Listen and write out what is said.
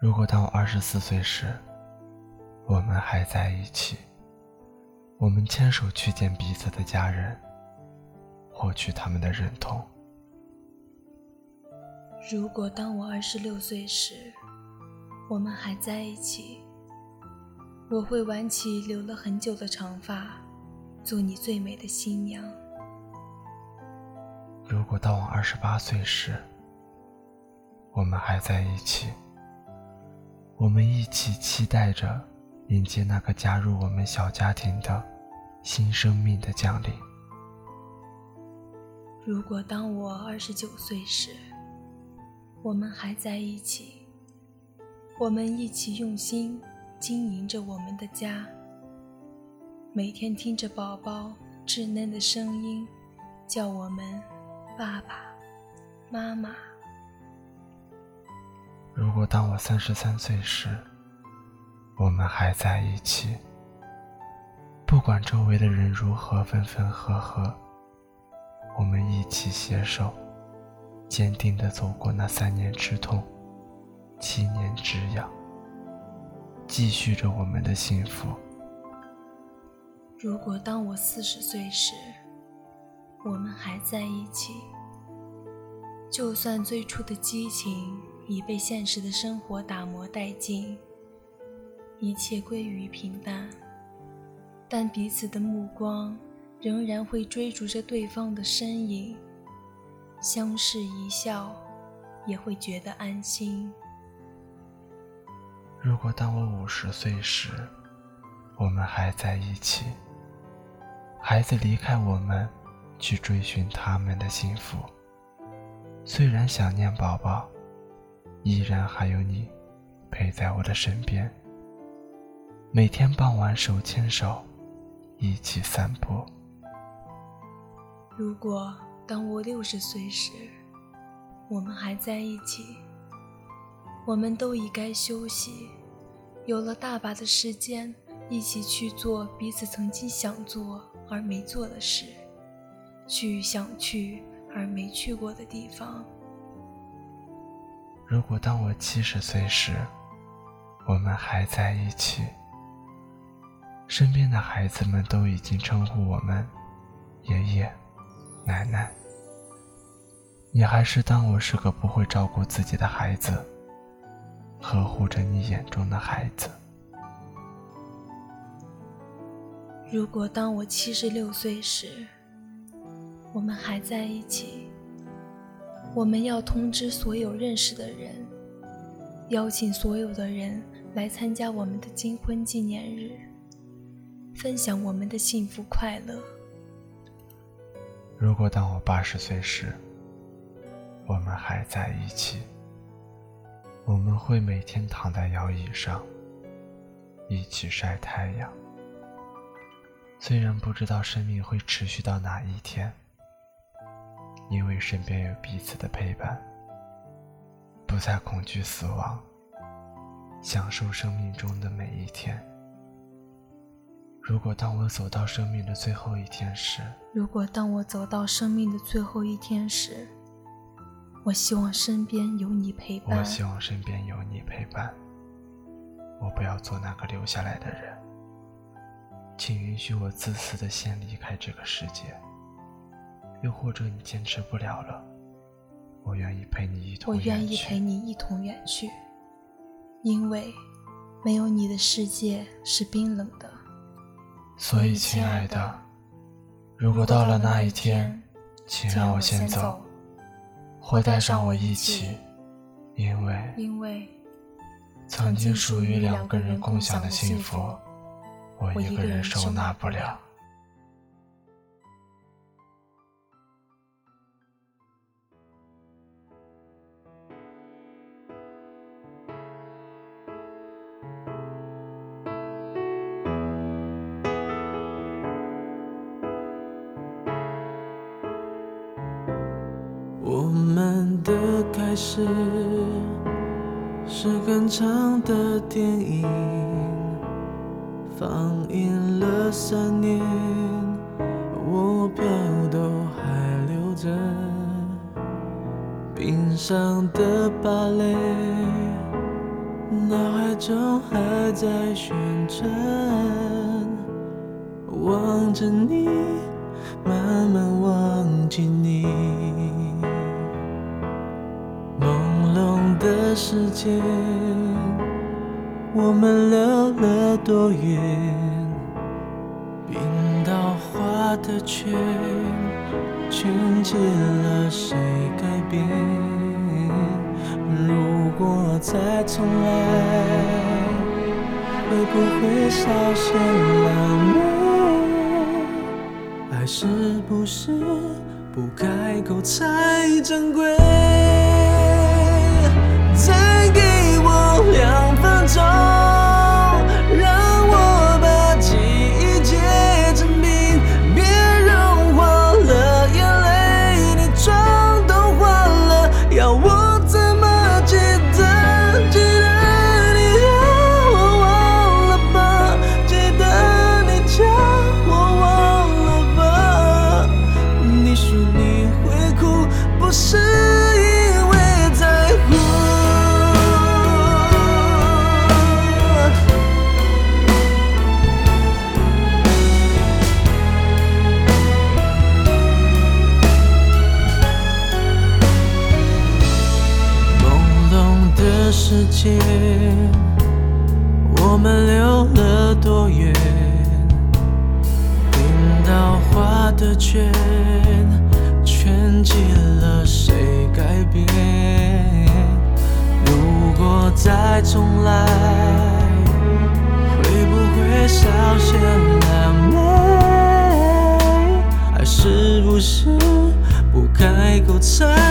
如果当我二十四岁时，我们还在一起，我们牵手去见彼此的家人，获取他们的认同。如果当我二十六岁时，我们还在一起，我会挽起留了很久的长发，做你最美的新娘。如果当我二十八岁时，我们还在一起。我们一起期待着迎接那个加入我们小家庭的新生命的降临。如果当我二十九岁时，我们还在一起，我们一起用心经营着我们的家，每天听着宝宝稚嫩的声音，叫我们爸爸妈妈。如果当我三十三岁时，我们还在一起，不管周围的人如何分分合合，我们一起携手，坚定地走过那三年之痛，七年之痒，继续着我们的幸福。如果当我四十岁时，我们还在一起，就算最初的激情。已被现实的生活打磨殆尽，一切归于平淡，但彼此的目光仍然会追逐着对方的身影，相视一笑，也会觉得安心。如果当我五十岁时，我们还在一起，孩子离开我们，去追寻他们的幸福，虽然想念宝宝。依然还有你陪在我的身边，每天傍晚手牵手一起散步。如果当我六十岁时，我们还在一起，我们都已该休息，有了大把的时间，一起去做彼此曾经想做而没做的事，去想去而没去过的地方。如果当我七十岁时，我们还在一起，身边的孩子们都已经称呼我们爷爷、奶奶，你还是当我是个不会照顾自己的孩子，呵护着你眼中的孩子。如果当我七十六岁时，我们还在一起。我们要通知所有认识的人，邀请所有的人来参加我们的金婚纪念日，分享我们的幸福快乐。如果当我八十岁时，我们还在一起，我们会每天躺在摇椅上，一起晒太阳。虽然不知道生命会持续到哪一天。因为身边有彼此的陪伴，不再恐惧死亡，享受生命中的每一天。如果当我走到生命的最后一天时，如果当我走到生命的最后一天时，我希望身边有你陪伴。我希望身边有你陪伴。我不要做那个留下来的人，请允许我自私的先离开这个世界。又或者你坚持不了了，我愿意陪你一同我愿意陪你一同远去，因为没有你的世界是冰冷的。所以，亲爱的，如果到了那一天，请让我先走，会带上我一起，因为因为曾经属于两个人共享的幸福，我一个人收纳不了。的开始是很长的电影放映了三年我票都还留着冰上的芭蕾脑海中还在旋转。望着你慢慢忘记你。的时间我们溜了多远？冰刀划的圈圈起了谁改变？如果再重来会不会稍嫌狼狈爱是不是不开口才珍贵？我们溜了多远冰刀划的圈圈起了谁改变？如果再重来会不会稍些狼狈爱是不是不开口才？